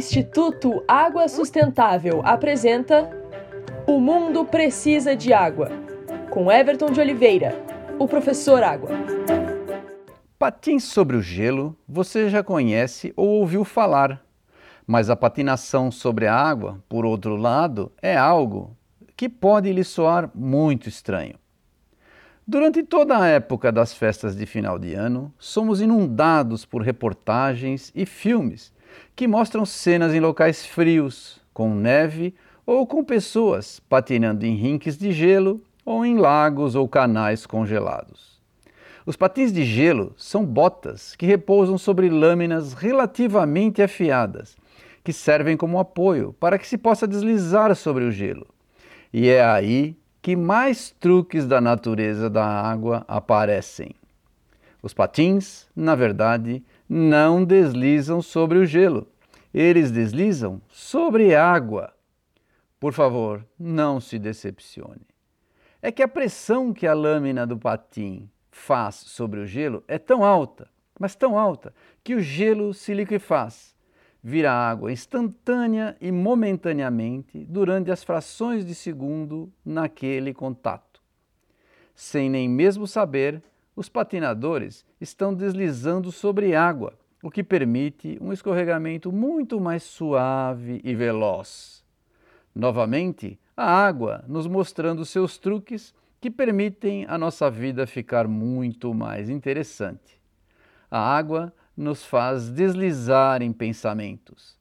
Instituto Água Sustentável apresenta O Mundo Precisa de Água, com Everton de Oliveira, o professor Água. Patins sobre o gelo você já conhece ou ouviu falar, mas a patinação sobre a água, por outro lado, é algo que pode lhe soar muito estranho. Durante toda a época das festas de final de ano, somos inundados por reportagens e filmes que mostram cenas em locais frios, com neve ou com pessoas patinando em rinques de gelo ou em lagos ou canais congelados. Os patins de gelo são botas que repousam sobre lâminas relativamente afiadas, que servem como apoio para que se possa deslizar sobre o gelo. E é aí que mais truques da natureza da água aparecem. Os patins, na verdade, não deslizam sobre o gelo, eles deslizam sobre água. Por favor, não se decepcione. É que a pressão que a lâmina do patim faz sobre o gelo é tão alta, mas tão alta, que o gelo se liquefaz, vira água instantânea e momentaneamente durante as frações de segundo naquele contato. Sem nem mesmo saber, os patinadores estão deslizando sobre água, o que permite um escorregamento muito mais suave e veloz. Novamente, a água nos mostrando seus truques que permitem a nossa vida ficar muito mais interessante. A água nos faz deslizar em pensamentos.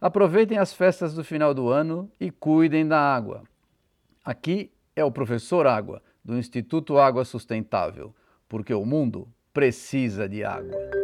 Aproveitem as festas do final do ano e cuidem da água. Aqui é o professor Água, do Instituto Água Sustentável porque o mundo precisa de água.